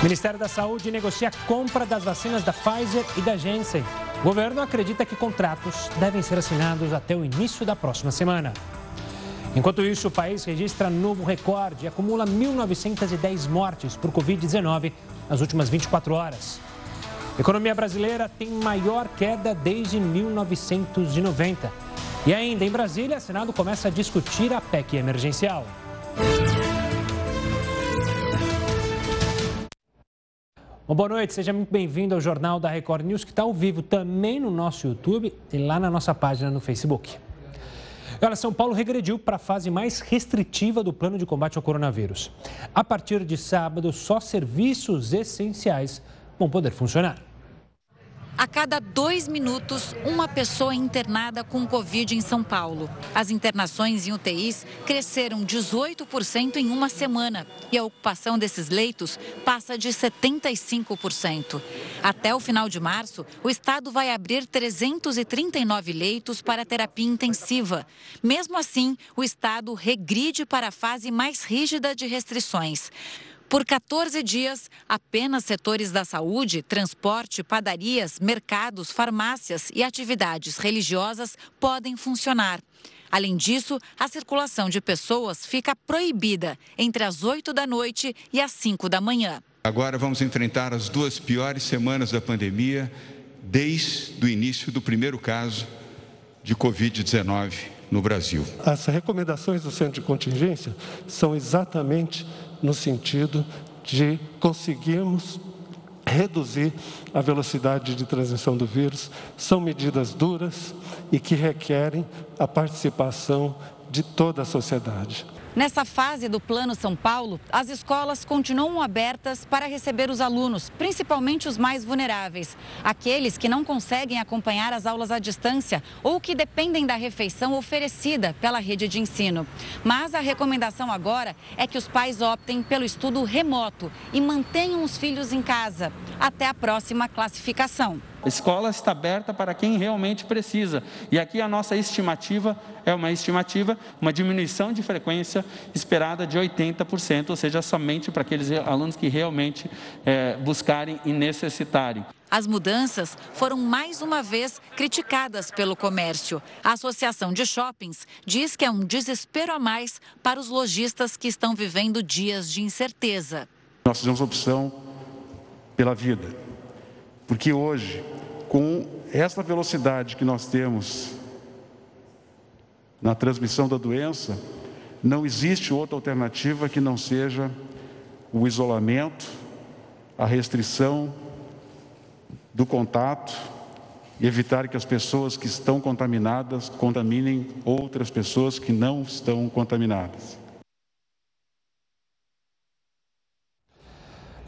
O Ministério da Saúde negocia a compra das vacinas da Pfizer e da Janssen. O governo acredita que contratos devem ser assinados até o início da próxima semana. Enquanto isso, o país registra novo recorde e acumula 1.910 mortes por Covid-19 nas últimas 24 horas. A economia brasileira tem maior queda desde 1990. E ainda em Brasília, o Senado começa a discutir a PEC emergencial. Bom, boa noite, seja muito bem-vindo ao Jornal da Record News, que está ao vivo também no nosso YouTube e lá na nossa página no Facebook. Olha, São Paulo regrediu para a fase mais restritiva do plano de combate ao coronavírus. A partir de sábado, só serviços essenciais vão poder funcionar. A cada dois minutos, uma pessoa é internada com Covid em São Paulo. As internações em UTIs cresceram 18% em uma semana e a ocupação desses leitos passa de 75%. Até o final de março, o estado vai abrir 339 leitos para terapia intensiva. Mesmo assim, o estado regride para a fase mais rígida de restrições. Por 14 dias, apenas setores da saúde, transporte, padarias, mercados, farmácias e atividades religiosas podem funcionar. Além disso, a circulação de pessoas fica proibida entre as 8 da noite e as 5 da manhã. Agora vamos enfrentar as duas piores semanas da pandemia desde o início do primeiro caso de Covid-19 no Brasil. As recomendações do centro de contingência são exatamente no sentido de conseguirmos reduzir a velocidade de transmissão do vírus. São medidas duras e que requerem a participação de toda a sociedade. Nessa fase do Plano São Paulo, as escolas continuam abertas para receber os alunos, principalmente os mais vulneráveis, aqueles que não conseguem acompanhar as aulas à distância ou que dependem da refeição oferecida pela rede de ensino. Mas a recomendação agora é que os pais optem pelo estudo remoto e mantenham os filhos em casa até a próxima classificação. A escola está aberta para quem realmente precisa. E aqui a nossa estimativa é uma estimativa, uma diminuição de frequência esperada de 80%, ou seja, somente para aqueles alunos que realmente é, buscarem e necessitarem. As mudanças foram mais uma vez criticadas pelo comércio. A Associação de Shoppings diz que é um desespero a mais para os lojistas que estão vivendo dias de incerteza. Nós fizemos opção pela vida porque hoje, com essa velocidade que nós temos na transmissão da doença, não existe outra alternativa que não seja o isolamento, a restrição do contato e evitar que as pessoas que estão contaminadas contaminem outras pessoas que não estão contaminadas.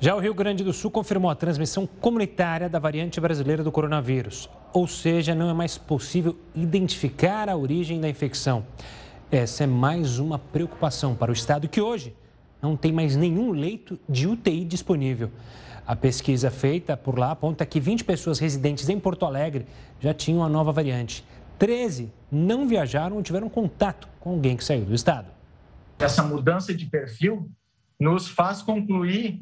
Já o Rio Grande do Sul confirmou a transmissão comunitária da variante brasileira do coronavírus, ou seja, não é mais possível identificar a origem da infecção. Essa é mais uma preocupação para o estado que hoje não tem mais nenhum leito de UTI disponível. A pesquisa feita por lá aponta que 20 pessoas residentes em Porto Alegre já tinham a nova variante. 13 não viajaram ou tiveram contato com alguém que saiu do estado. Essa mudança de perfil nos faz concluir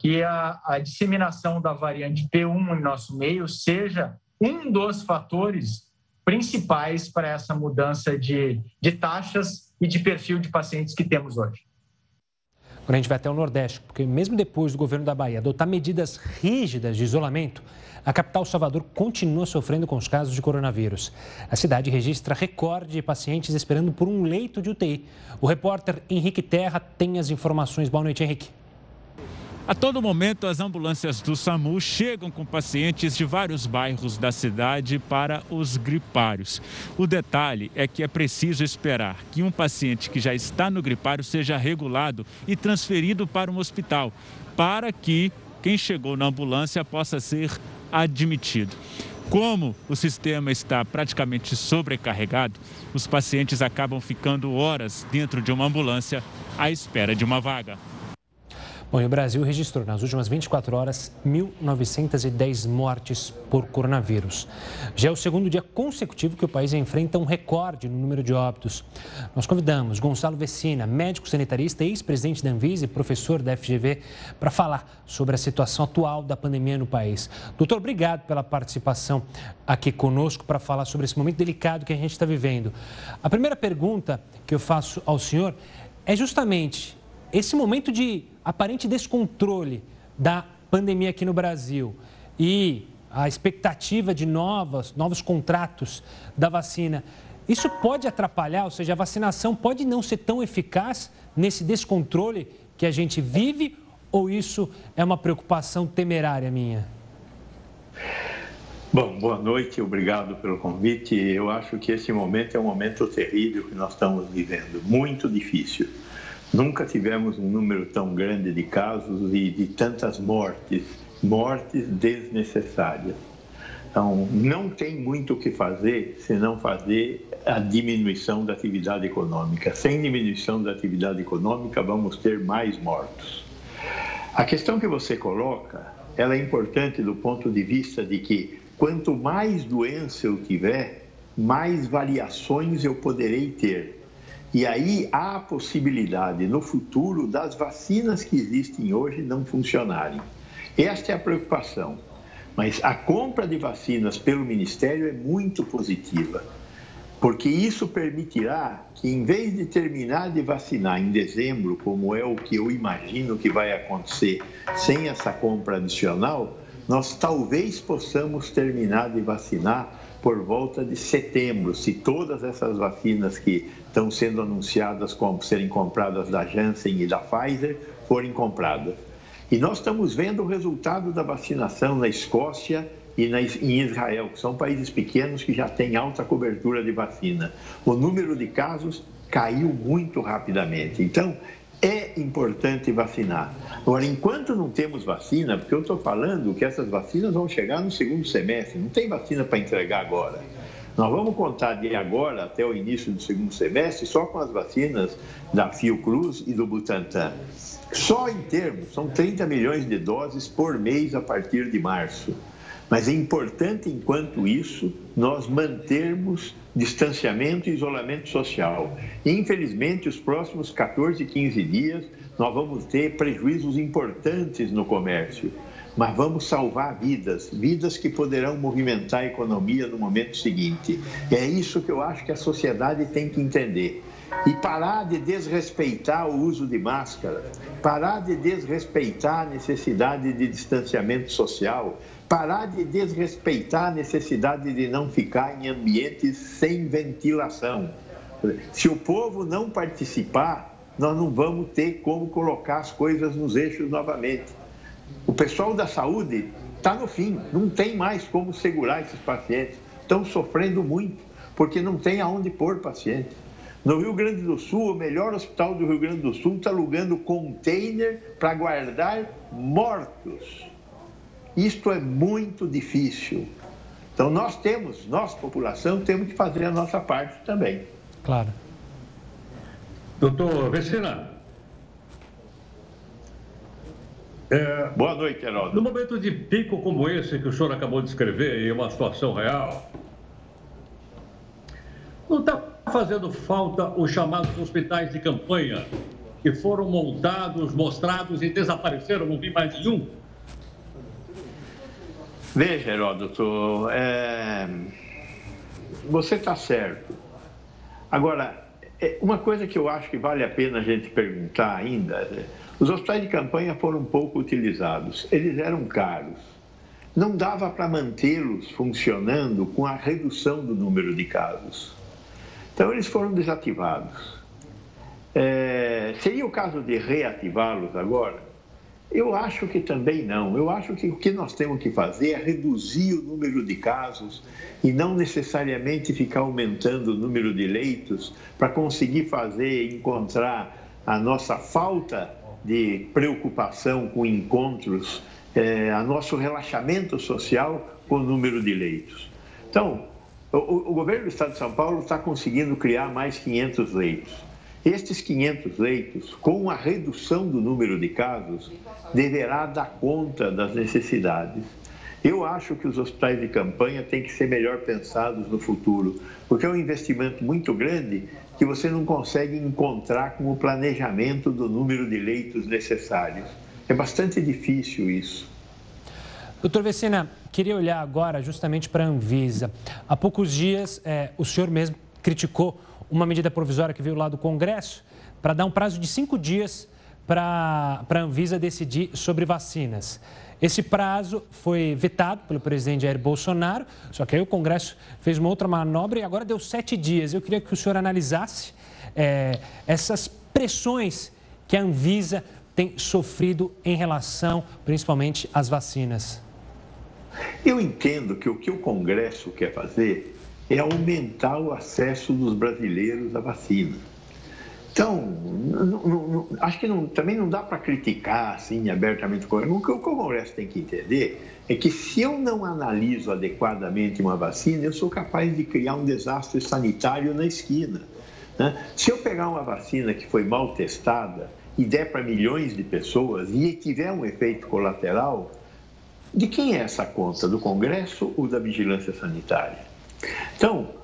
que a, a disseminação da variante P1 em nosso meio seja um dos fatores principais para essa mudança de, de taxas e de perfil de pacientes que temos hoje. Quando a gente vai até o Nordeste, porque mesmo depois do governo da Bahia adotar medidas rígidas de isolamento, a capital Salvador continua sofrendo com os casos de coronavírus. A cidade registra recorde de pacientes esperando por um leito de UTI. O repórter Henrique Terra tem as informações. Boa noite, Henrique. A todo momento, as ambulâncias do SAMU chegam com pacientes de vários bairros da cidade para os gripários. O detalhe é que é preciso esperar que um paciente que já está no gripário seja regulado e transferido para um hospital, para que quem chegou na ambulância possa ser admitido. Como o sistema está praticamente sobrecarregado, os pacientes acabam ficando horas dentro de uma ambulância à espera de uma vaga. Bom, e o Brasil registrou nas últimas 24 horas 1.910 mortes por coronavírus. Já é o segundo dia consecutivo que o país enfrenta um recorde no número de óbitos. Nós convidamos Gonçalo Vecina, médico sanitarista, ex-presidente da Anvisa e professor da FGV, para falar sobre a situação atual da pandemia no país. Doutor, obrigado pela participação aqui conosco para falar sobre esse momento delicado que a gente está vivendo. A primeira pergunta que eu faço ao senhor é justamente esse momento de aparente descontrole da pandemia aqui no Brasil e a expectativa de novas, novos contratos da vacina, isso pode atrapalhar, ou seja, a vacinação pode não ser tão eficaz nesse descontrole que a gente vive, ou isso é uma preocupação temerária minha? Bom, boa noite, obrigado pelo convite. Eu acho que esse momento é um momento terrível que nós estamos vivendo, muito difícil. Nunca tivemos um número tão grande de casos e de tantas mortes, mortes desnecessárias. Então, não tem muito o que fazer se não fazer a diminuição da atividade econômica. Sem diminuição da atividade econômica, vamos ter mais mortos. A questão que você coloca, ela é importante do ponto de vista de que quanto mais doença eu tiver, mais variações eu poderei ter. E aí há a possibilidade no futuro das vacinas que existem hoje não funcionarem. Esta é a preocupação. Mas a compra de vacinas pelo Ministério é muito positiva, porque isso permitirá que, em vez de terminar de vacinar em dezembro, como é o que eu imagino que vai acontecer sem essa compra adicional, nós talvez possamos terminar de vacinar por volta de setembro, se todas essas vacinas que estão sendo anunciadas como serem compradas da Janssen e da Pfizer forem compradas. E nós estamos vendo o resultado da vacinação na Escócia e na, em Israel, que são países pequenos que já têm alta cobertura de vacina. O número de casos caiu muito rapidamente. Então, é importante vacinar. Agora, enquanto não temos vacina, porque eu estou falando que essas vacinas vão chegar no segundo semestre, não tem vacina para entregar agora. Nós vamos contar de agora até o início do segundo semestre só com as vacinas da Fiocruz e do Butantan. Só em termos, são 30 milhões de doses por mês a partir de março. Mas é importante, enquanto isso, nós mantermos distanciamento e isolamento social. Infelizmente, os próximos 14, 15 dias, nós vamos ter prejuízos importantes no comércio, mas vamos salvar vidas, vidas que poderão movimentar a economia no momento seguinte. É isso que eu acho que a sociedade tem que entender. E parar de desrespeitar o uso de máscara, parar de desrespeitar a necessidade de distanciamento social, parar de desrespeitar a necessidade de não ficar em ambientes sem ventilação. Se o povo não participar, nós não vamos ter como colocar as coisas nos eixos novamente. O pessoal da saúde está no fim, não tem mais como segurar esses pacientes. Estão sofrendo muito, porque não tem aonde pôr pacientes. No Rio Grande do Sul, o melhor hospital do Rio Grande do Sul está alugando container para guardar mortos. Isto é muito difícil. Então nós temos, nossa população, temos que fazer a nossa parte também. Claro. Doutor Vecina. É, Boa noite, Heraldo. No momento de pico como esse que o senhor acabou de escrever, em uma situação real, não está fazendo falta os chamados hospitais de campanha, que foram montados, mostrados e desapareceram, não vi mais nenhum? Veja, Heródoto, é... você está certo. Agora, é, uma coisa que eu acho que vale a pena a gente perguntar ainda: é, os hospitais de campanha foram pouco utilizados, eles eram caros. Não dava para mantê-los funcionando com a redução do número de casos. Então, eles foram desativados. É... seria o caso de reativá-los agora? Eu acho que também não. Eu acho que o que nós temos que fazer é reduzir o número de casos e não necessariamente ficar aumentando o número de leitos para conseguir fazer, encontrar a nossa falta de preocupação com encontros, é, a nosso relaxamento social com o número de leitos. Então, o, o governo do Estado de São Paulo está conseguindo criar mais 500 leitos. Estes 500 leitos, com a redução do número de casos, deverá dar conta das necessidades. Eu acho que os hospitais de campanha têm que ser melhor pensados no futuro, porque é um investimento muito grande que você não consegue encontrar com o planejamento do número de leitos necessários. É bastante difícil isso. Doutor Vecina, queria olhar agora justamente para a Anvisa. Há poucos dias, é, o senhor mesmo criticou uma medida provisória que veio lá do Congresso para dar um prazo de cinco dias para a Anvisa decidir sobre vacinas. Esse prazo foi vetado pelo presidente Jair Bolsonaro, só que aí o Congresso fez uma outra manobra e agora deu sete dias. Eu queria que o senhor analisasse é, essas pressões que a Anvisa tem sofrido em relação, principalmente, às vacinas. Eu entendo que o que o Congresso quer fazer é aumentar o acesso dos brasileiros à vacina. Então, não, não, acho que não, também não dá para criticar assim abertamente o Congresso. O que o Congresso tem que entender é que se eu não analiso adequadamente uma vacina, eu sou capaz de criar um desastre sanitário na esquina. Né? Se eu pegar uma vacina que foi mal testada e der para milhões de pessoas e tiver um efeito colateral, de quem é essa conta? Do Congresso ou da Vigilância Sanitária? Então,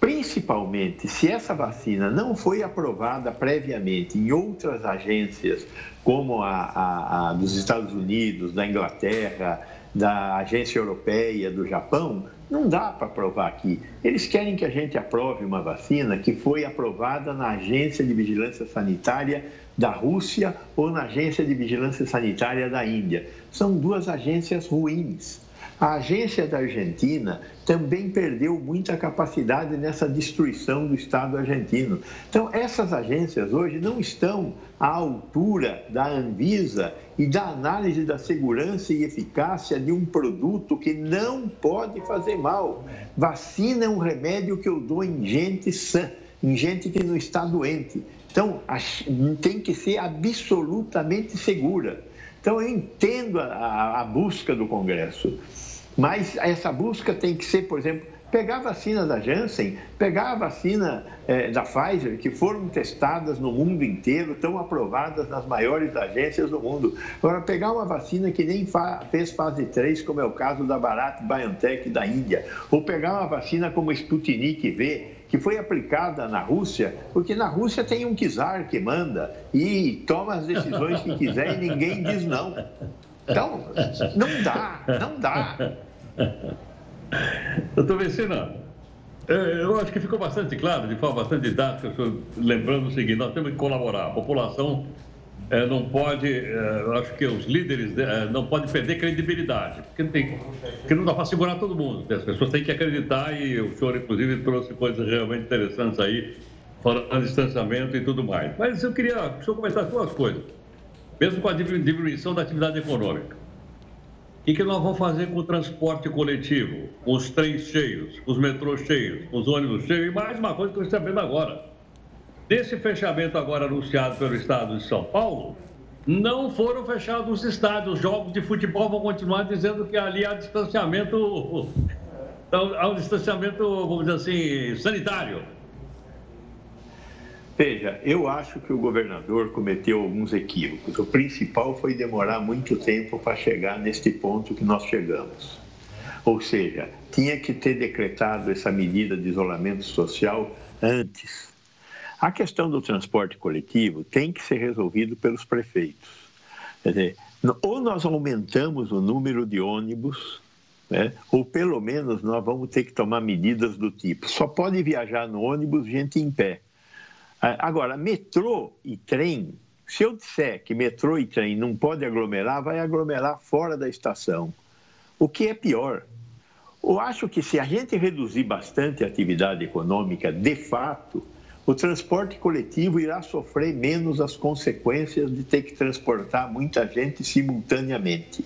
Principalmente se essa vacina não foi aprovada previamente em outras agências, como a, a, a dos Estados Unidos, da Inglaterra, da Agência Europeia, do Japão, não dá para aprovar aqui. Eles querem que a gente aprove uma vacina que foi aprovada na Agência de Vigilância Sanitária da Rússia ou na Agência de Vigilância Sanitária da Índia. São duas agências ruins. A agência da Argentina também perdeu muita capacidade nessa destruição do Estado argentino. Então, essas agências hoje não estão à altura da Anvisa e da análise da segurança e eficácia de um produto que não pode fazer mal. Vacina é um remédio que eu dou em gente sã, em gente que não está doente. Então, tem que ser absolutamente segura. Então, eu entendo a, a busca do Congresso. Mas essa busca tem que ser, por exemplo, pegar a vacina da Janssen, pegar a vacina é, da Pfizer, que foram testadas no mundo inteiro, estão aprovadas nas maiores agências do mundo. Agora, pegar uma vacina que nem fa fez fase 3, como é o caso da Bharat BioNTech da Índia, ou pegar uma vacina como Sputnik V, que foi aplicada na Rússia, porque na Rússia tem um czar que manda e toma as decisões que quiser e ninguém diz não. Então, não dá, não dá. Doutor Vecina, é, eu acho que ficou bastante claro, de forma bastante didática, lembrando o seguinte: nós temos que colaborar. A população é, não pode, é, acho que os líderes não podem perder credibilidade, porque não, tem, porque não dá para segurar todo mundo. As pessoas têm que acreditar e o senhor, inclusive, trouxe coisas realmente interessantes aí, falando de distanciamento e tudo mais. Mas eu queria que o senhor comentasse duas coisas, mesmo com a diminuição da atividade econômica. O que nós vamos fazer com o transporte coletivo? Com os trens cheios, com os metrôs cheios, com os ônibus cheios? E mais uma coisa que eu estou sabendo agora. Desse fechamento agora anunciado pelo Estado de São Paulo, não foram fechados os estádios. Os jogos de futebol vão continuar dizendo que ali há distanciamento, há um distanciamento, vamos dizer assim, sanitário. Veja, eu acho que o governador cometeu alguns equívocos. O principal foi demorar muito tempo para chegar neste ponto que nós chegamos. Ou seja, tinha que ter decretado essa medida de isolamento social antes. A questão do transporte coletivo tem que ser resolvido pelos prefeitos. Quer dizer, ou nós aumentamos o número de ônibus, né? ou pelo menos nós vamos ter que tomar medidas do tipo: só pode viajar no ônibus gente em pé. Agora, metrô e trem, se eu disser que metrô e trem não pode aglomerar, vai aglomerar fora da estação. O que é pior? Eu acho que se a gente reduzir bastante a atividade econômica, de fato, o transporte coletivo irá sofrer menos as consequências de ter que transportar muita gente simultaneamente.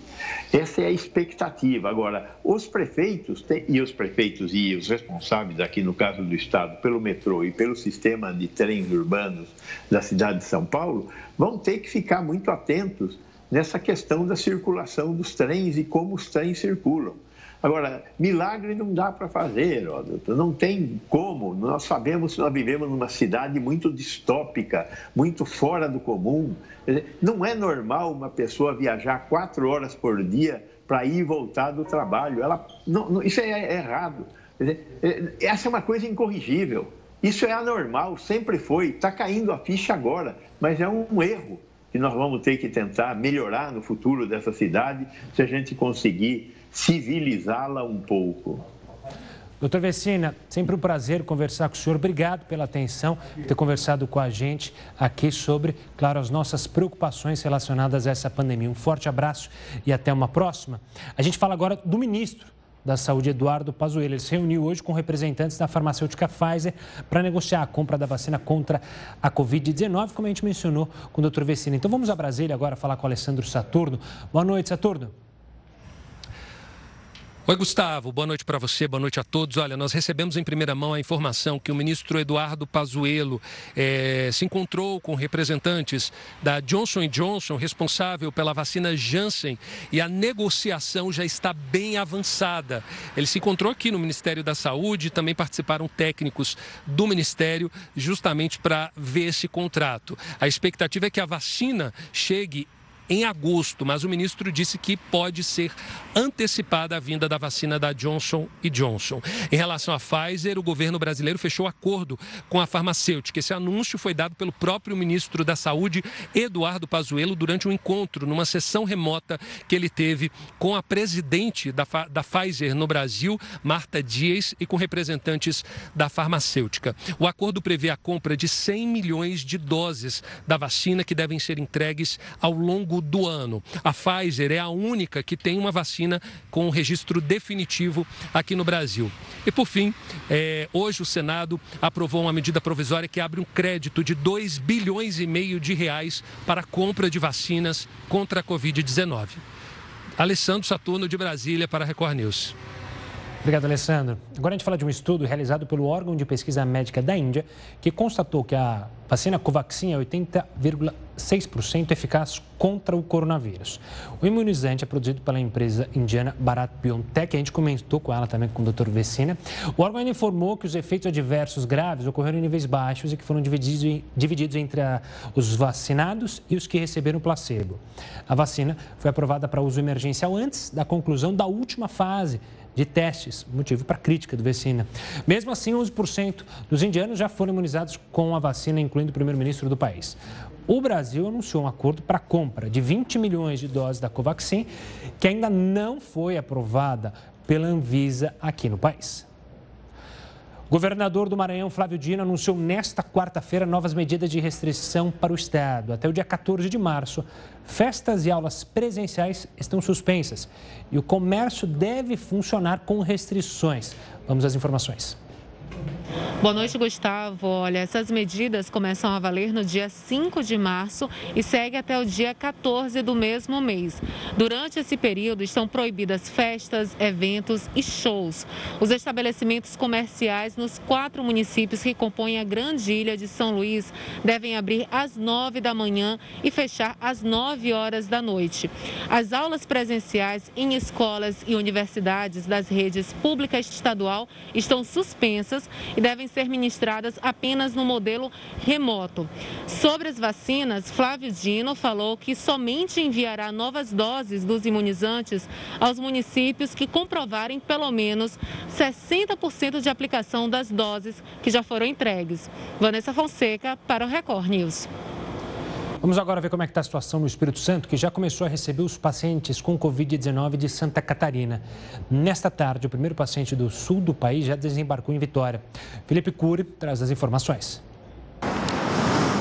Essa é a expectativa. Agora, os prefeitos, e os prefeitos e os responsáveis, aqui no caso do Estado, pelo metrô e pelo sistema de trens urbanos da cidade de São Paulo, vão ter que ficar muito atentos nessa questão da circulação dos trens e como os trens circulam. Agora, milagre não dá para fazer, ó, não tem como. Nós sabemos que nós vivemos numa cidade muito distópica, muito fora do comum. Não é normal uma pessoa viajar quatro horas por dia para ir e voltar do trabalho. Ela, não, não, isso é, é errado. É, essa é uma coisa incorrigível. Isso é anormal, sempre foi. Está caindo a ficha agora, mas é um erro que nós vamos ter que tentar melhorar no futuro dessa cidade se a gente conseguir civilizá-la um pouco. Doutor Vecina, sempre um prazer conversar com o senhor. Obrigado pela atenção, por ter conversado com a gente aqui sobre, claro, as nossas preocupações relacionadas a essa pandemia. Um forte abraço e até uma próxima. A gente fala agora do ministro da Saúde, Eduardo Pazuello. Ele se reuniu hoje com representantes da farmacêutica Pfizer para negociar a compra da vacina contra a Covid-19, como a gente mencionou com o doutor Vecina. Então vamos a Brasília agora falar com o Alessandro Saturno. Boa noite, Saturno. Oi, Gustavo. Boa noite para você, boa noite a todos. Olha, nós recebemos em primeira mão a informação que o ministro Eduardo Pazuello eh, se encontrou com representantes da Johnson Johnson, responsável pela vacina Janssen, e a negociação já está bem avançada. Ele se encontrou aqui no Ministério da Saúde, também participaram técnicos do Ministério, justamente para ver esse contrato. A expectativa é que a vacina chegue em agosto, mas o ministro disse que pode ser antecipada a vinda da vacina da Johnson Johnson. Em relação à Pfizer, o governo brasileiro fechou acordo com a farmacêutica. Esse anúncio foi dado pelo próprio ministro da Saúde, Eduardo Pazuello, durante um encontro numa sessão remota que ele teve com a presidente da, da Pfizer no Brasil, Marta Dias, e com representantes da farmacêutica. O acordo prevê a compra de 100 milhões de doses da vacina que devem ser entregues ao longo do ano. A Pfizer é a única que tem uma vacina com registro definitivo aqui no Brasil. E por fim, é, hoje o Senado aprovou uma medida provisória que abre um crédito de 2 bilhões e meio de reais para a compra de vacinas contra a Covid-19. Alessandro Saturno de Brasília para a Record News. Obrigado, Alessandro. Agora a gente fala de um estudo realizado pelo órgão de pesquisa médica da Índia, que constatou que a vacina Covaxin é 80,6% eficaz contra o coronavírus. O imunizante é produzido pela empresa indiana Bharat BioNTech, a gente comentou com ela também, com o Dr. Vecina. O órgão informou que os efeitos adversos graves ocorreram em níveis baixos e que foram divididos, divididos entre a, os vacinados e os que receberam placebo. A vacina foi aprovada para uso emergencial antes da conclusão da última fase de testes, motivo para crítica do Vecina. Mesmo assim, 11% dos indianos já foram imunizados com a vacina, incluindo o primeiro-ministro do país. O Brasil anunciou um acordo para a compra de 20 milhões de doses da Covaxin, que ainda não foi aprovada pela Anvisa aqui no país. O governador do Maranhão, Flávio Dino, anunciou nesta quarta-feira novas medidas de restrição para o Estado. Até o dia 14 de março, festas e aulas presenciais estão suspensas e o comércio deve funcionar com restrições. Vamos às informações. Boa noite, Gustavo. Olha, essas medidas começam a valer no dia 5 de março e seguem até o dia 14 do mesmo mês. Durante esse período estão proibidas festas, eventos e shows. Os estabelecimentos comerciais nos quatro municípios que compõem a grande ilha de São Luís devem abrir às 9 da manhã e fechar às 9 horas da noite. As aulas presenciais em escolas e universidades das redes pública estadual estão suspensas e devem ser ministradas apenas no modelo remoto. Sobre as vacinas, Flávio Dino falou que somente enviará novas doses dos imunizantes aos municípios que comprovarem pelo menos 60% de aplicação das doses que já foram entregues. Vanessa Fonseca para o Record News. Vamos agora ver como é que está a situação no Espírito Santo, que já começou a receber os pacientes com Covid-19 de Santa Catarina. Nesta tarde, o primeiro paciente do sul do país já desembarcou em Vitória. Felipe Cury traz as informações.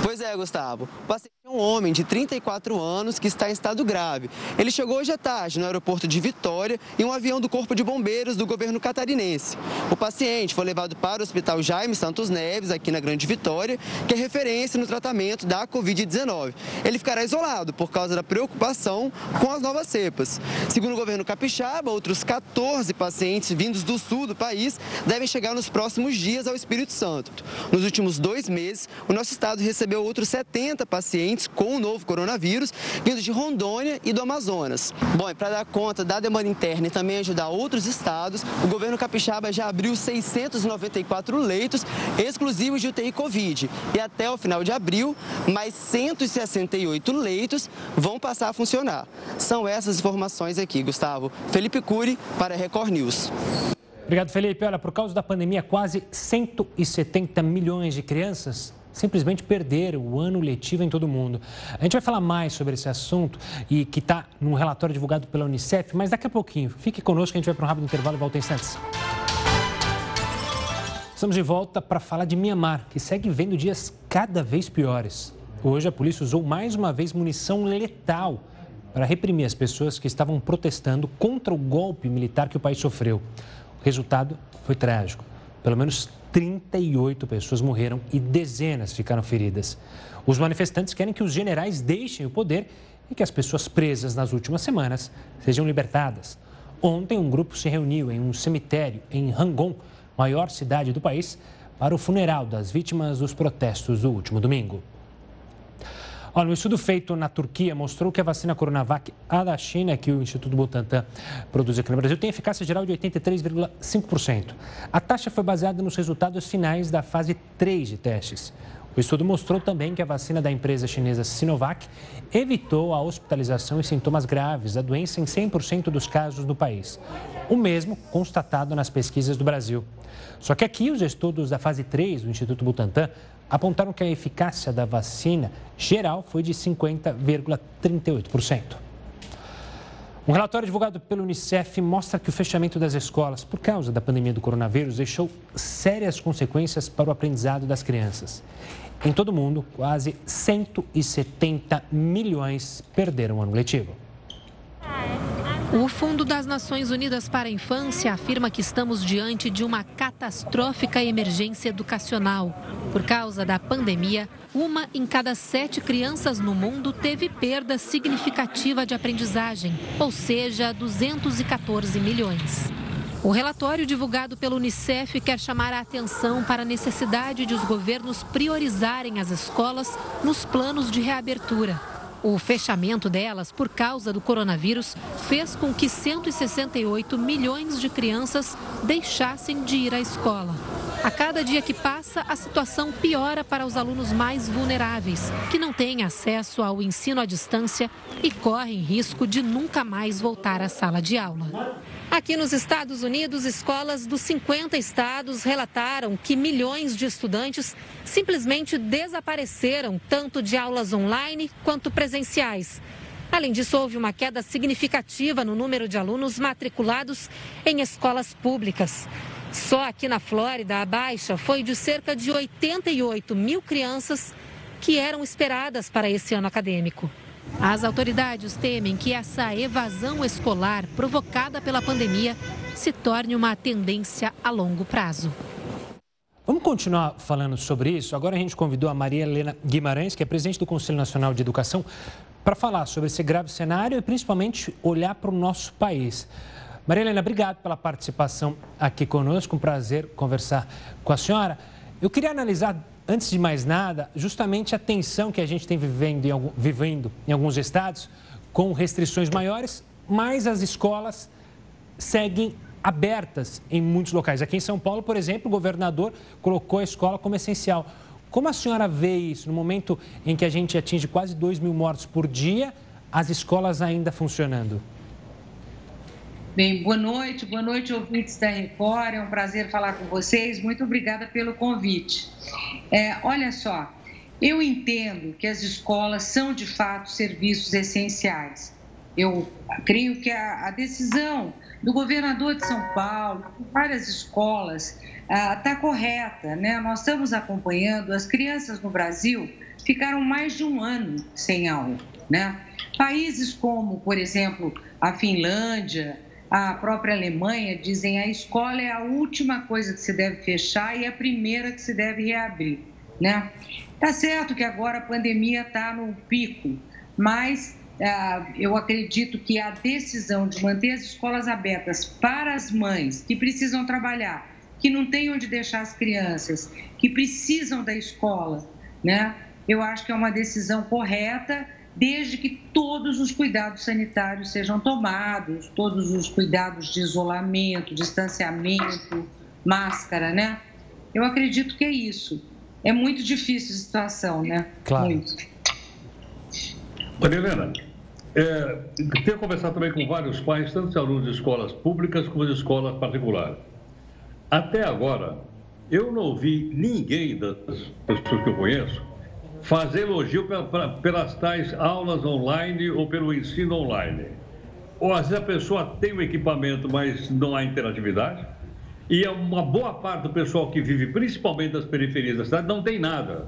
Pois é, Gustavo. Paciente um homem de 34 anos que está em estado grave. Ele chegou hoje à tarde no aeroporto de Vitória em um avião do Corpo de Bombeiros do governo catarinense. O paciente foi levado para o Hospital Jaime Santos Neves, aqui na Grande Vitória, que é referência no tratamento da Covid-19. Ele ficará isolado por causa da preocupação com as novas cepas. Segundo o governo capixaba, outros 14 pacientes vindos do sul do país devem chegar nos próximos dias ao Espírito Santo. Nos últimos dois meses, o nosso estado recebeu outros 70 pacientes com o novo coronavírus, vindos de Rondônia e do Amazonas. Bom, e para dar conta da demanda interna e também ajudar outros estados, o governo capixaba já abriu 694 leitos exclusivos de UTI Covid. E até o final de abril, mais 168 leitos vão passar a funcionar. São essas informações aqui, Gustavo. Felipe Cury para Record News. Obrigado, Felipe. Olha, por causa da pandemia, quase 170 milhões de crianças simplesmente perderam o ano letivo em todo o mundo. A gente vai falar mais sobre esse assunto e que está num relatório divulgado pela Unicef, mas daqui a pouquinho. Fique conosco, a gente vai para um rápido intervalo e volta em instantes. Estamos de volta para falar de Mianmar, que segue vendo dias cada vez piores. Hoje a polícia usou mais uma vez munição letal para reprimir as pessoas que estavam protestando contra o golpe militar que o país sofreu. O resultado foi trágico. Pelo menos 38 pessoas morreram e dezenas ficaram feridas. Os manifestantes querem que os generais deixem o poder e que as pessoas presas nas últimas semanas sejam libertadas. Ontem, um grupo se reuniu em um cemitério em Rangoon, maior cidade do país, para o funeral das vítimas dos protestos do último domingo. Olha, um estudo feito na Turquia mostrou que a vacina Coronavac, a da China, que o Instituto Butantan produz aqui no Brasil, tem eficácia geral de 83,5%. A taxa foi baseada nos resultados finais da fase 3 de testes. O estudo mostrou também que a vacina da empresa chinesa Sinovac evitou a hospitalização e sintomas graves da doença em 100% dos casos no país. O mesmo constatado nas pesquisas do Brasil. Só que aqui os estudos da fase 3 do Instituto Butantan apontaram que a eficácia da vacina geral foi de 50,38%. Um relatório divulgado pelo Unicef mostra que o fechamento das escolas por causa da pandemia do coronavírus deixou sérias consequências para o aprendizado das crianças. Em todo o mundo, quase 170 milhões perderam o ano letivo. O Fundo das Nações Unidas para a Infância afirma que estamos diante de uma catastrófica emergência educacional. Por causa da pandemia, uma em cada sete crianças no mundo teve perda significativa de aprendizagem, ou seja, 214 milhões. O relatório divulgado pelo Unicef quer chamar a atenção para a necessidade de os governos priorizarem as escolas nos planos de reabertura. O fechamento delas por causa do coronavírus fez com que 168 milhões de crianças deixassem de ir à escola. A cada dia que passa, a situação piora para os alunos mais vulneráveis, que não têm acesso ao ensino à distância e correm risco de nunca mais voltar à sala de aula. Aqui nos Estados Unidos, escolas dos 50 estados relataram que milhões de estudantes simplesmente desapareceram, tanto de aulas online quanto presenciais. Além disso, houve uma queda significativa no número de alunos matriculados em escolas públicas. Só aqui na Flórida, a baixa foi de cerca de 88 mil crianças que eram esperadas para esse ano acadêmico. As autoridades temem que essa evasão escolar provocada pela pandemia se torne uma tendência a longo prazo. Vamos continuar falando sobre isso. Agora a gente convidou a Maria Helena Guimarães, que é presidente do Conselho Nacional de Educação, para falar sobre esse grave cenário e principalmente olhar para o nosso país. Maria Helena, obrigado pela participação aqui conosco. Um prazer conversar com a senhora. Eu queria analisar antes de mais nada, justamente a tensão que a gente tem vivendo em, algum, vivendo em alguns estados, com restrições maiores, mas as escolas seguem abertas em muitos locais. Aqui em São Paulo, por exemplo, o governador colocou a escola como essencial. Como a senhora vê isso no momento em que a gente atinge quase 2 mil mortos por dia, as escolas ainda funcionando? Bem, boa noite, boa noite, ouvintes da Record. É um prazer falar com vocês. Muito obrigada pelo convite. É, olha só, eu entendo que as escolas são de fato serviços essenciais. Eu creio que a, a decisão do governador de São Paulo, várias escolas, está ah, correta. Né? Nós estamos acompanhando, as crianças no Brasil ficaram mais de um ano sem aula. Né? Países como, por exemplo, a Finlândia, a própria Alemanha dizem a escola é a última coisa que se deve fechar e a primeira que se deve reabrir, né? Tá certo que agora a pandemia está no pico, mas ah, eu acredito que a decisão de manter as escolas abertas para as mães que precisam trabalhar, que não têm onde deixar as crianças, que precisam da escola, né? eu acho que é uma decisão correta, desde que todos os cuidados sanitários sejam tomados, todos os cuidados de isolamento, distanciamento, máscara, né? Eu acredito que é isso. É muito difícil a situação, né? Claro. Muito. Maria Helena, é, tenho conversado também com vários pais, tanto de alunos de escolas públicas como de escolas particulares. Até agora, eu não ouvi ninguém das pessoas que eu conheço fazer elogio pelas tais aulas online ou pelo ensino online. Ou às vezes a pessoa tem o equipamento, mas não há interatividade. E uma boa parte do pessoal que vive principalmente das periferias da cidade não tem nada.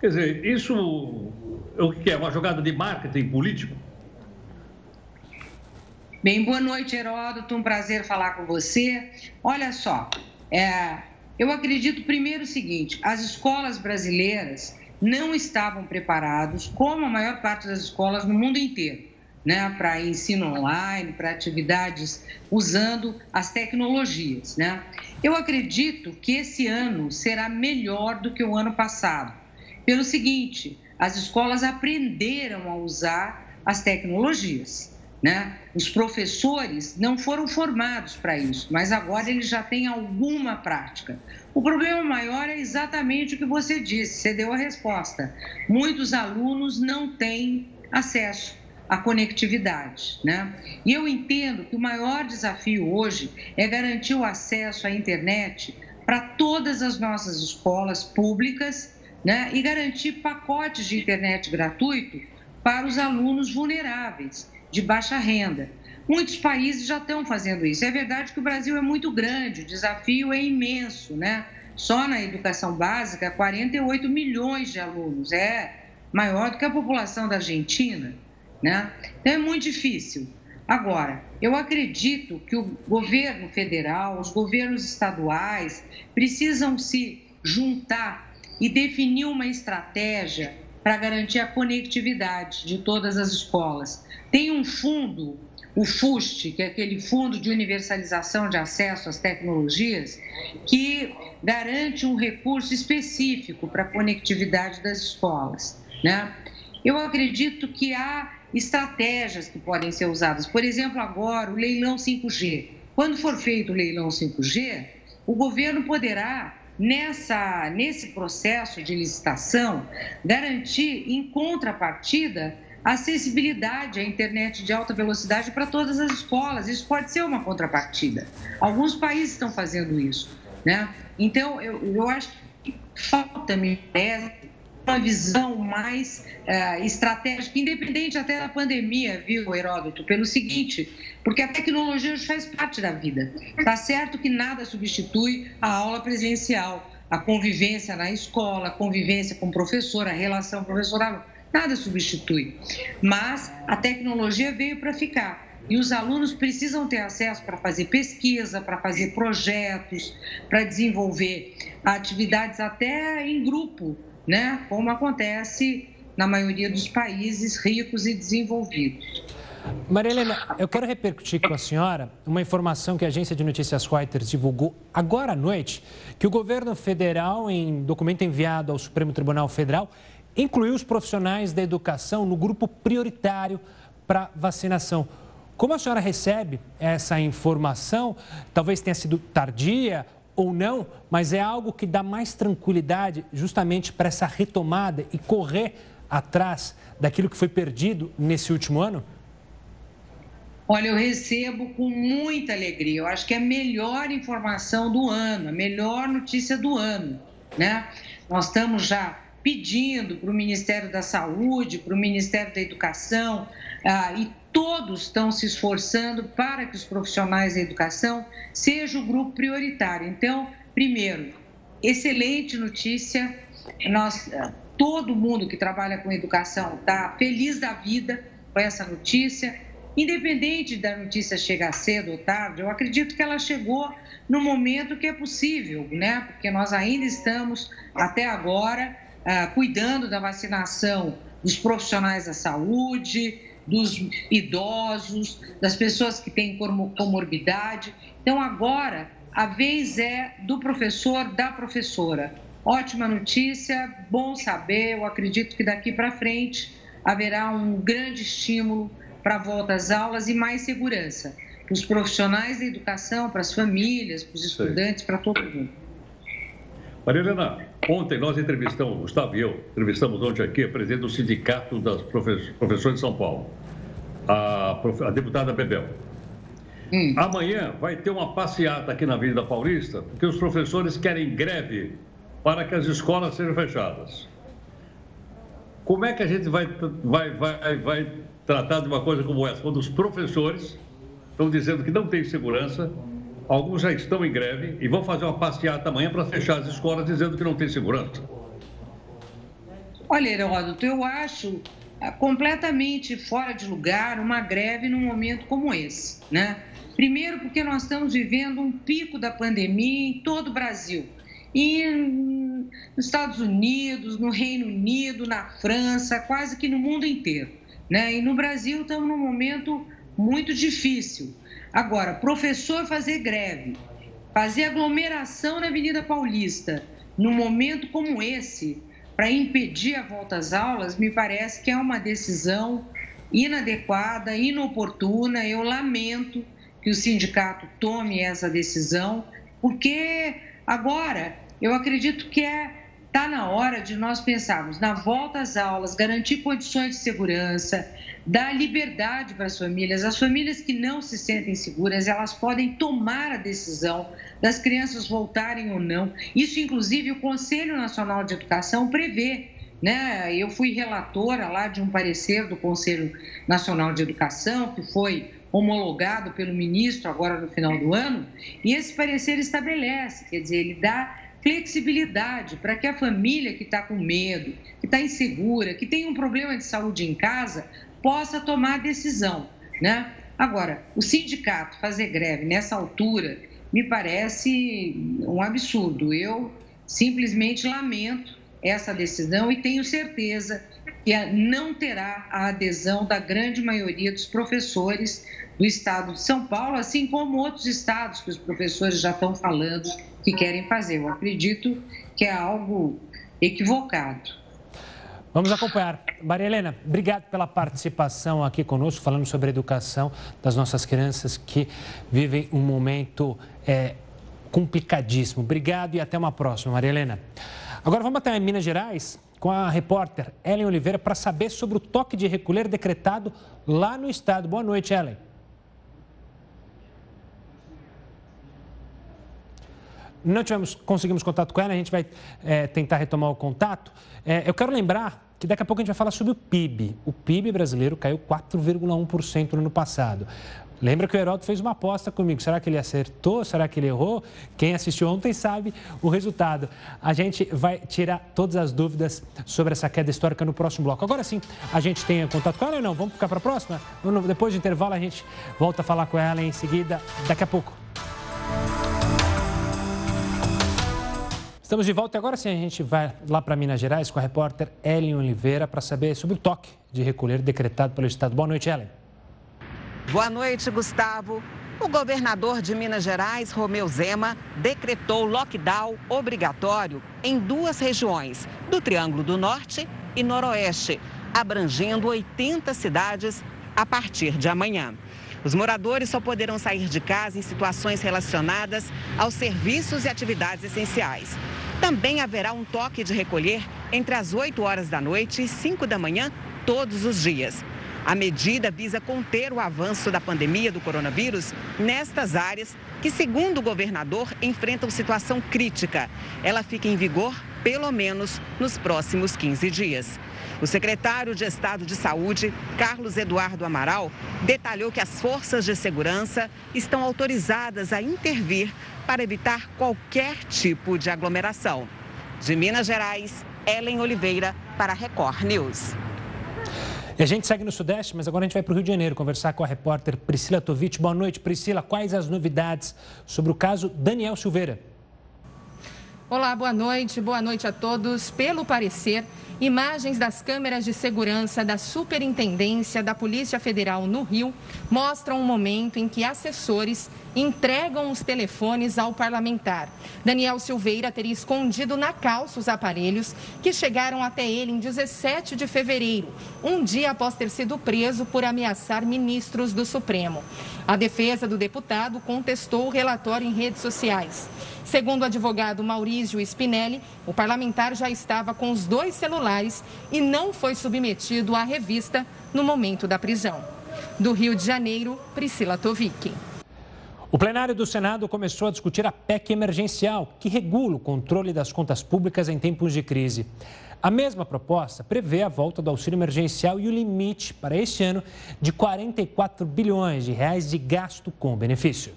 Quer dizer, isso o que é? Uma jogada de marketing político? Bem, boa noite, Heródoto. Um prazer falar com você. Olha só, é, eu acredito primeiro o seguinte: as escolas brasileiras não estavam preparados, como a maior parte das escolas no mundo inteiro, né, para ensino online, para atividades usando as tecnologias. Né? Eu acredito que esse ano será melhor do que o ano passado, pelo seguinte: as escolas aprenderam a usar as tecnologias. Né? Os professores não foram formados para isso, mas agora eles já têm alguma prática. O problema maior é exatamente o que você disse, você deu a resposta. Muitos alunos não têm acesso à conectividade, né? E eu entendo que o maior desafio hoje é garantir o acesso à internet para todas as nossas escolas públicas, né? E garantir pacotes de internet gratuito para os alunos vulneráveis de baixa renda. Muitos países já estão fazendo isso. É verdade que o Brasil é muito grande, o desafio é imenso, né? Só na educação básica, 48 milhões de alunos. É maior do que a população da Argentina, né? Então é muito difícil. Agora, eu acredito que o governo federal, os governos estaduais precisam se juntar e definir uma estratégia para garantir a conectividade de todas as escolas. Tem um fundo, o FUST, que é aquele Fundo de Universalização de Acesso às Tecnologias, que garante um recurso específico para a conectividade das escolas. Né? Eu acredito que há estratégias que podem ser usadas. Por exemplo, agora, o leilão 5G. Quando for feito o leilão 5G, o governo poderá nessa, nesse processo de licitação, garantir em contrapartida acessibilidade à internet de alta velocidade para todas as escolas. Isso pode ser uma contrapartida. Alguns países estão fazendo isso. Né? Então, eu, eu acho que falta, me parece, uma visão mais uh, estratégica, independente até da pandemia, viu, Heródoto? Pelo seguinte, porque a tecnologia faz parte da vida. Está certo que nada substitui a aula presencial, a convivência na escola, a convivência com o professor, a relação professor-aluno. Nada substitui. Mas a tecnologia veio para ficar. E os alunos precisam ter acesso para fazer pesquisa, para fazer projetos, para desenvolver atividades até em grupo, né? como acontece na maioria dos países ricos e desenvolvidos. Maria Helena, eu quero repercutir com a senhora uma informação que a agência de notícias Reuters divulgou agora à noite, que o governo federal, em documento enviado ao Supremo Tribunal Federal, incluiu os profissionais da educação no grupo prioritário para vacinação. Como a senhora recebe essa informação? Talvez tenha sido tardia ou não, mas é algo que dá mais tranquilidade justamente para essa retomada e correr atrás daquilo que foi perdido nesse último ano? Olha, eu recebo com muita alegria. Eu acho que é a melhor informação do ano, a melhor notícia do ano, né? Nós estamos já pedindo para o Ministério da Saúde, para o Ministério da Educação, ah, e todos estão se esforçando para que os profissionais da educação sejam o grupo prioritário. Então, primeiro, excelente notícia. Nós, todo mundo que trabalha com educação está feliz da vida com essa notícia. Independente da notícia chegar cedo ou tarde, eu acredito que ela chegou no momento que é possível, né? Porque nós ainda estamos, até agora, ah, cuidando da vacinação dos profissionais da saúde, dos idosos, das pessoas que têm comorbidade. Então, agora, a vez é do professor, da professora. ótima notícia, bom saber. Eu acredito que daqui para frente haverá um grande estímulo para a volta às aulas e mais segurança para os profissionais da educação, para as famílias, para os estudantes, para todo mundo. Maria Helena, ontem nós entrevistamos, Gustavo e eu, entrevistamos ontem aqui a presidente do Sindicato das Professores de São Paulo, a, a deputada Bebel. Hum. Amanhã vai ter uma passeata aqui na Avenida Paulista, porque os professores querem greve para que as escolas sejam fechadas. Como é que a gente vai, vai, vai, vai tratar de uma coisa como essa, quando os professores estão dizendo que não tem segurança, alguns já estão em greve e vão fazer uma passeata amanhã para fechar as escolas dizendo que não tem segurança? Olha, Heródoto, eu acho ah, completamente fora de lugar uma greve num momento como esse, né? Primeiro porque nós estamos vivendo um pico da pandemia em todo o Brasil e nos Estados Unidos, no Reino Unido, na França, quase que no mundo inteiro. Né? E no Brasil estamos num momento muito difícil. Agora, professor fazer greve, fazer aglomeração na Avenida Paulista, num momento como esse, para impedir a volta às aulas, me parece que é uma decisão inadequada, inoportuna. Eu lamento que o sindicato tome essa decisão, porque agora eu acredito que é está na hora de nós pensarmos na volta às aulas, garantir condições de segurança, dar liberdade para as famílias. As famílias que não se sentem seguras, elas podem tomar a decisão das crianças voltarem ou não. Isso, inclusive, o Conselho Nacional de Educação prevê. Né? Eu fui relatora lá de um parecer do Conselho Nacional de Educação, que foi homologado pelo ministro agora no final do ano, e esse parecer estabelece, quer dizer, ele dá flexibilidade para que a família que está com medo, que está insegura, que tem um problema de saúde em casa, possa tomar a decisão. Né? Agora, o sindicato fazer greve nessa altura me parece um absurdo. Eu simplesmente lamento essa decisão e tenho certeza que não terá a adesão da grande maioria dos professores do estado de São Paulo, assim como outros estados que os professores já estão falando que querem fazer. Eu acredito que é algo equivocado. Vamos acompanhar. Maria Helena, obrigado pela participação aqui conosco, falando sobre a educação das nossas crianças que vivem um momento é, complicadíssimo. Obrigado e até uma próxima, Maria Helena. Agora vamos até Minas Gerais com a repórter Ellen Oliveira para saber sobre o toque de recolher decretado lá no estado. Boa noite, Ellen. Não tivemos, conseguimos contato com ela, a gente vai é, tentar retomar o contato. É, eu quero lembrar que daqui a pouco a gente vai falar sobre o PIB. O PIB brasileiro caiu 4,1% no ano passado. Lembra que o Heródoto fez uma aposta comigo. Será que ele acertou? Será que ele errou? Quem assistiu ontem sabe o resultado. A gente vai tirar todas as dúvidas sobre essa queda histórica no próximo bloco. Agora sim, a gente tem contato com ela ou não? Vamos ficar para a próxima? Depois do intervalo, a gente volta a falar com ela em seguida, daqui a pouco. Estamos de volta e agora sim a gente vai lá para Minas Gerais com a repórter Ellen Oliveira para saber sobre o toque de recolher decretado pelo Estado. Boa noite, Ellen. Boa noite, Gustavo. O governador de Minas Gerais, Romeu Zema, decretou lockdown obrigatório em duas regiões, do Triângulo do Norte e Noroeste, abrangendo 80 cidades a partir de amanhã. Os moradores só poderão sair de casa em situações relacionadas aos serviços e atividades essenciais. Também haverá um toque de recolher entre as 8 horas da noite e 5 da manhã todos os dias. A medida visa conter o avanço da pandemia do coronavírus nestas áreas que, segundo o governador, enfrentam situação crítica. Ela fica em vigor pelo menos nos próximos 15 dias. O secretário de Estado de Saúde, Carlos Eduardo Amaral, detalhou que as forças de segurança estão autorizadas a intervir para evitar qualquer tipo de aglomeração. De Minas Gerais, Ellen Oliveira, para a Record News. E a gente segue no Sudeste, mas agora a gente vai para o Rio de Janeiro conversar com a repórter Priscila Tovich. Boa noite, Priscila. Quais as novidades sobre o caso Daniel Silveira? Olá, boa noite. Boa noite a todos. Pelo parecer, Imagens das câmeras de segurança da Superintendência da Polícia Federal no Rio mostram um momento em que assessores entregam os telefones ao parlamentar. Daniel Silveira teria escondido na calça os aparelhos que chegaram até ele em 17 de fevereiro, um dia após ter sido preso por ameaçar ministros do Supremo. A defesa do deputado contestou o relatório em redes sociais. Segundo o advogado Maurício Spinelli, o parlamentar já estava com os dois celulares e não foi submetido à revista no momento da prisão. Do Rio de Janeiro, Priscila Tovic. O plenário do Senado começou a discutir a PEC emergencial, que regula o controle das contas públicas em tempos de crise. A mesma proposta prevê a volta do auxílio emergencial e o limite para este ano de 44 bilhões de reais de gasto com benefício.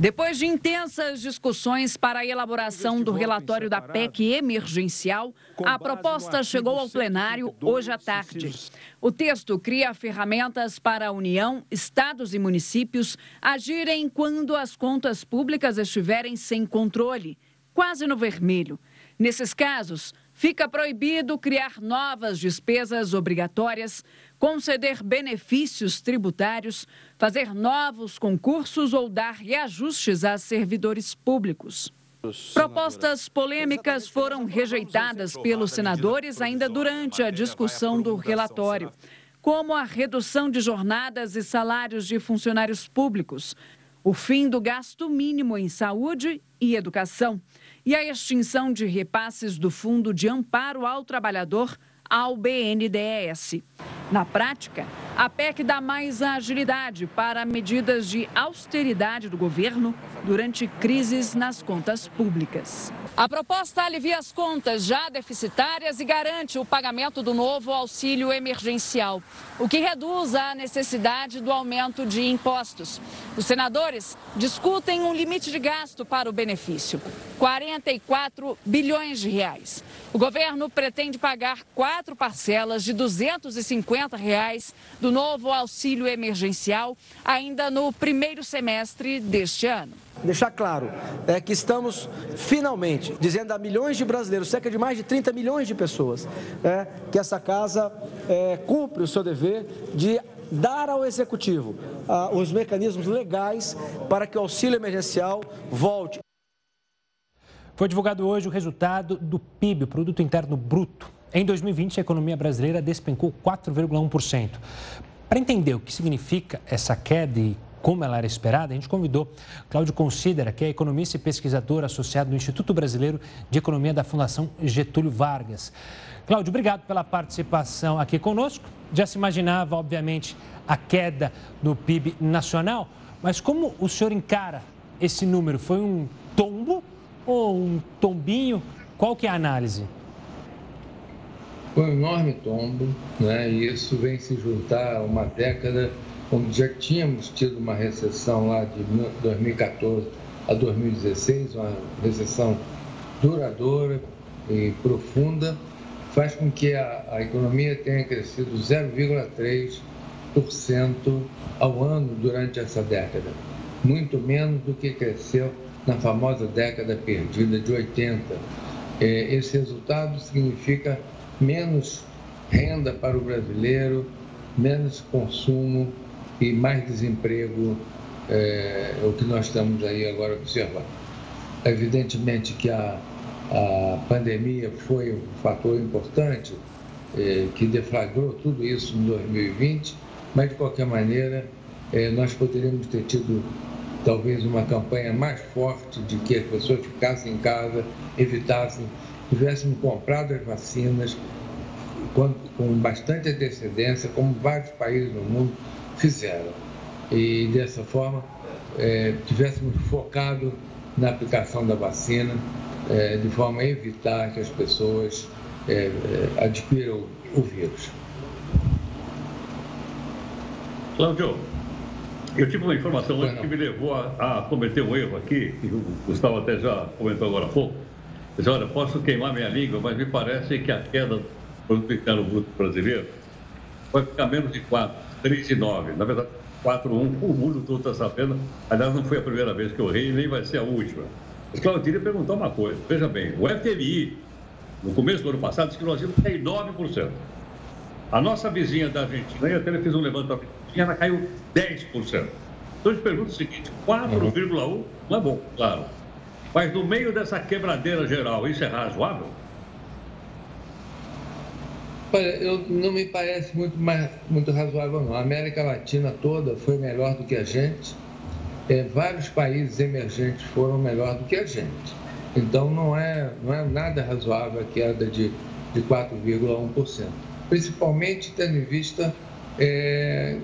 Depois de intensas discussões para a elaboração do relatório da PEC emergencial, a proposta chegou ao plenário hoje à tarde. O texto cria ferramentas para a União, estados e municípios agirem quando as contas públicas estiverem sem controle, quase no vermelho. Nesses casos, fica proibido criar novas despesas obrigatórias, conceder benefícios tributários, fazer novos concursos ou dar reajustes a servidores públicos. Propostas polêmicas foram rejeitadas pelos senadores ainda durante a discussão do relatório, como a redução de jornadas e salários de funcionários públicos, o fim do gasto mínimo em saúde e educação e a extinção de repasses do Fundo de Amparo ao Trabalhador ao BNDES. Na prática, a PEC dá mais agilidade para medidas de austeridade do governo durante crises nas contas públicas. A proposta alivia as contas já deficitárias e garante o pagamento do novo auxílio emergencial, o que reduz a necessidade do aumento de impostos. Os senadores discutem um limite de gasto para o benefício, 44 bilhões de reais. O governo pretende pagar quatro parcelas de 250 reais do novo auxílio emergencial ainda no primeiro semestre deste ano. Deixar claro é que estamos finalmente dizendo a milhões de brasileiros, cerca de mais de 30 milhões de pessoas, é, que essa casa é, cumpre o seu dever de dar ao executivo ah, os mecanismos legais para que o auxílio emergencial volte. Foi divulgado hoje o resultado do PIB, o Produto Interno Bruto. Em 2020, a economia brasileira despencou 4,1%. Para entender o que significa essa queda e como ela era esperada, a gente convidou Cláudio Considera, que é economista e pesquisador associado no Instituto Brasileiro de Economia da Fundação Getúlio Vargas. Cláudio, obrigado pela participação aqui conosco. Já se imaginava, obviamente, a queda do PIB nacional, mas como o senhor encara esse número? Foi um tombo ou um tombinho? Qual que é a análise? Foi um enorme tombo, né? e isso vem se juntar a uma década onde já tínhamos tido uma recessão lá de 2014 a 2016, uma recessão duradoura e profunda, faz com que a, a economia tenha crescido 0,3% ao ano durante essa década, muito menos do que cresceu na famosa década perdida de 80. É, esse resultado significa menos renda para o brasileiro, menos consumo e mais desemprego, é, o que nós estamos aí agora observando. Evidentemente que a, a pandemia foi um fator importante é, que deflagrou tudo isso em 2020, mas de qualquer maneira é, nós poderíamos ter tido talvez uma campanha mais forte de que as pessoas ficassem em casa, evitassem, tivéssemos comprado as vacinas com, com bastante antecedência, como vários países no mundo fizeram. E dessa forma, é, tivéssemos focado na aplicação da vacina, é, de forma a evitar que as pessoas é, é adquiram o vírus. Cláudio, eu tive uma informação hoje que me levou a, a, cometer um erro aqui, que o Gustavo até já comentou agora há pouco. Diz, olha, posso queimar minha língua, mas me parece que a queda do produto interno bruto brasileiro vai ficar menos de 4. 3 e 9. Na verdade, 4 1, o mundo todo está sabendo. Aliás, não foi a primeira vez que eu rei, nem vai ser a última. Mas, Claudio, eu queria perguntar uma coisa. Veja bem, o FMI no começo do ano passado, disse que nós íamos cair 9%. A nossa vizinha da Argentina, e até fez um levantamento, ela caiu 10%. Então, eu te pergunto o seguinte, 4,1% não é bom, claro. Mas no meio dessa quebradeira geral, isso é razoável? Olha, eu, não me parece muito, mais, muito razoável, não. A América Latina toda foi melhor do que a gente. É, vários países emergentes foram melhor do que a gente. Então, não é, não é nada razoável a queda de, de 4,1%. Principalmente tendo em vista é,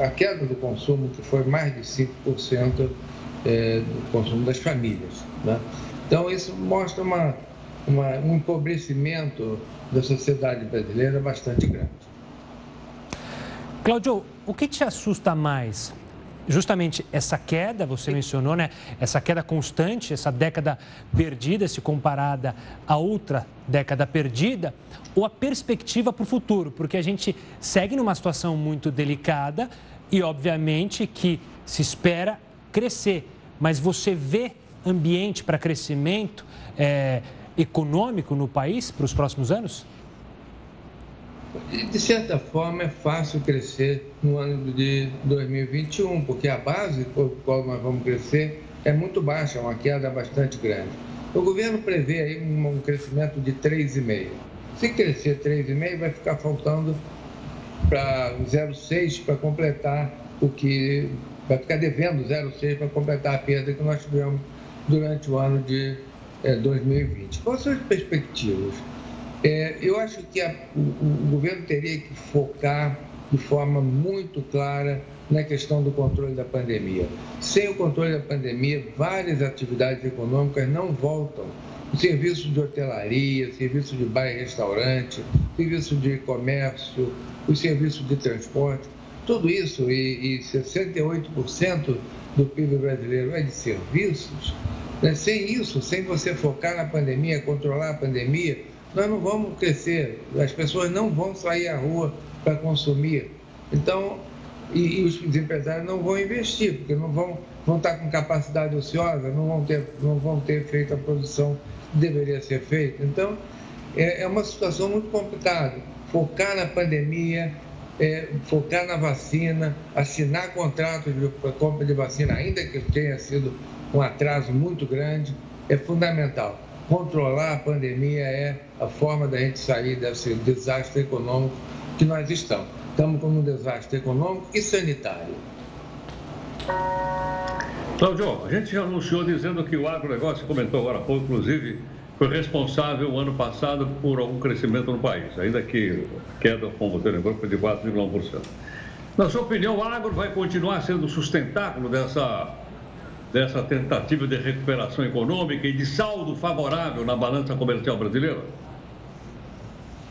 a, a, queda do consumo, que foi mais de 5% é, do consumo das famílias. Né? Então, isso mostra uma, uma, um empobrecimento da sociedade brasileira bastante grande. Claudio, o que te assusta mais? Justamente essa queda, você mencionou, né? Essa queda constante, essa década perdida, se comparada a outra década perdida, ou a perspectiva para o futuro? Porque a gente segue numa situação muito delicada e, obviamente, que se espera crescer. Mas você vê ambiente para crescimento? É, econômico no país para os próximos anos? De certa forma, é fácil crescer no ano de 2021, porque a base por qual nós vamos crescer é muito baixa, uma queda bastante grande. O governo prevê aí um crescimento de 3,5. Se crescer 3,5, vai ficar faltando para 0,6 para completar o que. vai ficar devendo 0,6 para completar a perda que nós tivemos durante o ano de é, 2020. Quais são as perspectivas? É, eu acho que a, o, o governo teria que focar de forma muito clara na questão do controle da pandemia. Sem o controle da pandemia, várias atividades econômicas não voltam. O serviço de hotelaria, serviço de bar e restaurante, serviço de comércio, o serviço de transporte, tudo isso, e, e 68% do PIB brasileiro é de serviços, né? Sem isso, sem você focar na pandemia, controlar a pandemia, nós não vamos crescer, as pessoas não vão sair à rua para consumir. Então, e, e, os empresários não vão investir, porque não vão, vão estar com capacidade ociosa, não vão ter, não vão ter feito a produção que deveria ser feita. Então, é, é uma situação muito complicada. Focar na pandemia, é, focar na vacina, assinar contratos de compra de vacina, ainda que tenha sido um atraso muito grande, é fundamental. Controlar a pandemia é a forma da gente sair desse desastre econômico que nós estamos. Estamos com um desastre econômico e sanitário. Claudio, a gente já anunciou dizendo que o agronegócio, comentou agora há pouco, inclusive, foi responsável o ano passado por algum crescimento no país, ainda que a queda, como você lembrou, foi de 4,1%. Na sua opinião, o agro vai continuar sendo sustentáculo dessa dessa tentativa de recuperação econômica e de saldo favorável na balança comercial brasileira?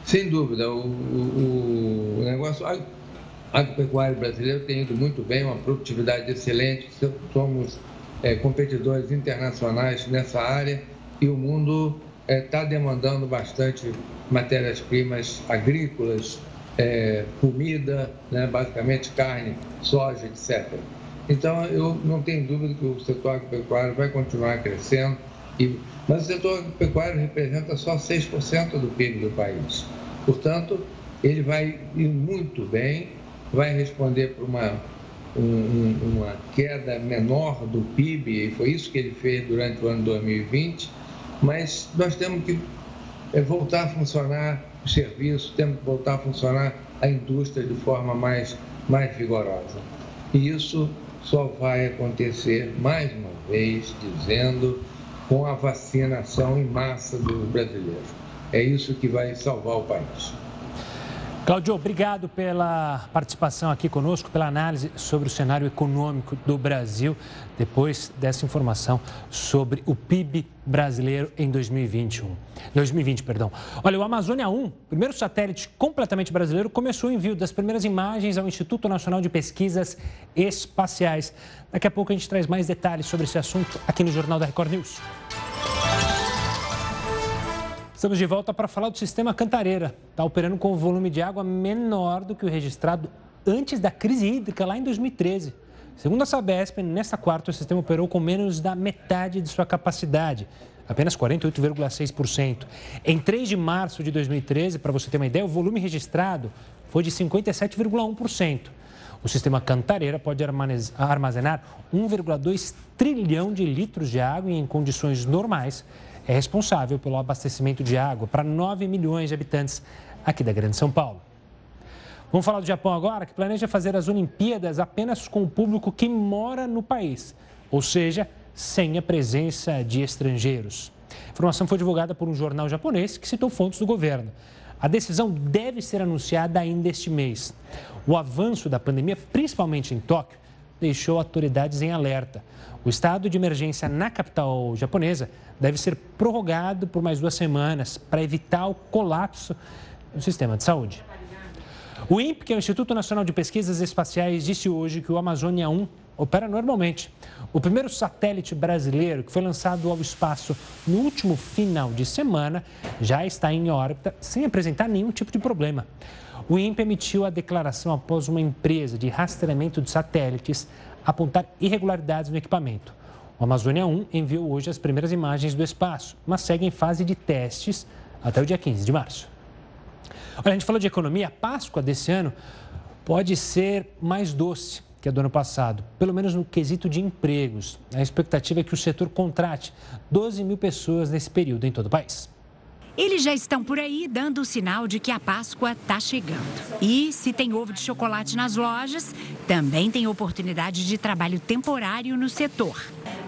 Sem dúvida. O, o, o negócio agropecuário brasileiro tem ido muito bem, uma produtividade excelente. Somos é, competidores internacionais nessa área e o mundo está é, demandando bastante matérias-primas agrícolas, é, comida, né, basicamente carne, soja, etc. Então, eu não tenho dúvida que o setor agropecuário vai continuar crescendo, e, mas o setor agropecuário representa só 6% do PIB do país. Portanto, ele vai ir muito bem, vai responder para uma, um, uma queda menor do PIB, e foi isso que ele fez durante o ano 2020, mas nós temos que é, voltar a funcionar o serviço, temos que voltar a funcionar a indústria de forma mais, mais vigorosa. E isso só vai acontecer, mais uma vez, dizendo, com a vacinação em massa dos brasileiros. É isso que vai salvar o país. Claudio, obrigado pela participação aqui conosco, pela análise sobre o cenário econômico do Brasil, depois dessa informação sobre o PIB brasileiro em 2021. 2020, perdão. Olha, o Amazônia 1, primeiro satélite completamente brasileiro, começou o envio das primeiras imagens ao Instituto Nacional de Pesquisas Espaciais. Daqui a pouco a gente traz mais detalhes sobre esse assunto aqui no Jornal da Record News. Estamos de volta para falar do sistema Cantareira. Está operando com um volume de água menor do que o registrado antes da crise hídrica lá em 2013. Segundo a Sabesp, nesta quarta o sistema operou com menos da metade de sua capacidade. apenas 48,6%. Em 3 de março de 2013, para você ter uma ideia, o volume registrado foi de 57,1%. O sistema Cantareira pode armazenar 1,2 trilhão de litros de água e, em condições normais, é responsável pelo abastecimento de água para 9 milhões de habitantes aqui da Grande São Paulo. Vamos falar do Japão agora, que planeja fazer as Olimpíadas apenas com o público que mora no país, ou seja, sem a presença de estrangeiros. A informação foi divulgada por um jornal japonês que citou fontes do governo. A decisão deve ser anunciada ainda este mês. O avanço da pandemia, principalmente em Tóquio, deixou autoridades em alerta. O estado de emergência na capital japonesa deve ser prorrogado por mais duas semanas para evitar o colapso do sistema de saúde. O INPE, que é o Instituto Nacional de Pesquisas Espaciais, disse hoje que o Amazônia 1 opera normalmente. O primeiro satélite brasileiro que foi lançado ao espaço no último final de semana já está em órbita sem apresentar nenhum tipo de problema. O INPE emitiu a declaração após uma empresa de rastreamento de satélites apontar irregularidades no equipamento. O Amazônia 1 enviou hoje as primeiras imagens do espaço, mas segue em fase de testes até o dia 15 de março. Olha, a gente falou de economia, a Páscoa desse ano pode ser mais doce que a do ano passado, pelo menos no quesito de empregos. A expectativa é que o setor contrate 12 mil pessoas nesse período em todo o país. Eles já estão por aí dando o sinal de que a Páscoa está chegando. E se tem ovo de chocolate nas lojas, também tem oportunidade de trabalho temporário no setor.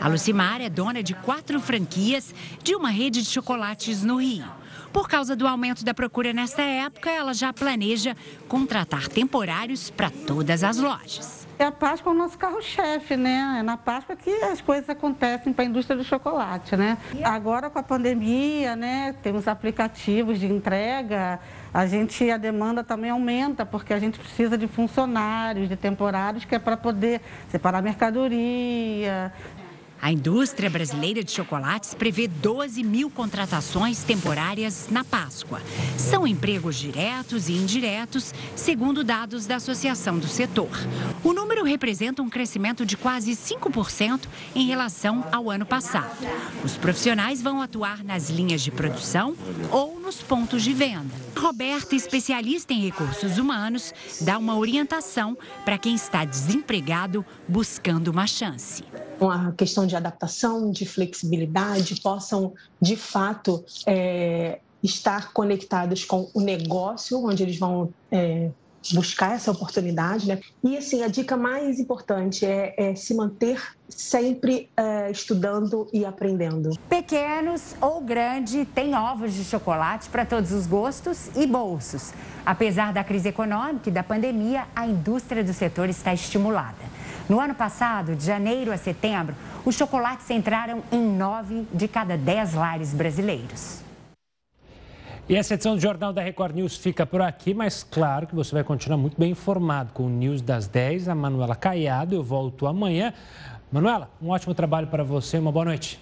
A Lucimar é dona de quatro franquias de uma rede de chocolates no Rio. Por causa do aumento da procura nesta época, ela já planeja contratar temporários para todas as lojas. A Páscoa é o nosso carro-chefe, né? É na Páscoa que as coisas acontecem para a indústria do chocolate, né? Agora com a pandemia, né? Temos aplicativos de entrega, a gente a demanda também aumenta porque a gente precisa de funcionários, de temporários que é para poder separar mercadoria, a indústria brasileira de chocolates prevê 12 mil contratações temporárias na Páscoa. São empregos diretos e indiretos, segundo dados da Associação do Setor. O número representa um crescimento de quase 5% em relação ao ano passado. Os profissionais vão atuar nas linhas de produção ou nos pontos de venda. Roberta, especialista em recursos humanos, dá uma orientação para quem está desempregado buscando uma chance. Uma questão de adaptação, de flexibilidade, possam de fato é, estar conectados com o negócio, onde eles vão é, buscar essa oportunidade, né? E assim, a dica mais importante é, é se manter sempre é, estudando e aprendendo. Pequenos ou grande, tem ovos de chocolate para todos os gostos e bolsos. Apesar da crise econômica e da pandemia, a indústria do setor está estimulada. No ano passado, de janeiro a setembro, os chocolates entraram em nove de cada dez lares brasileiros. E essa edição do Jornal da Record News fica por aqui, mas claro que você vai continuar muito bem informado com o News das 10. A Manuela Caiado, eu volto amanhã. Manuela, um ótimo trabalho para você, uma boa noite.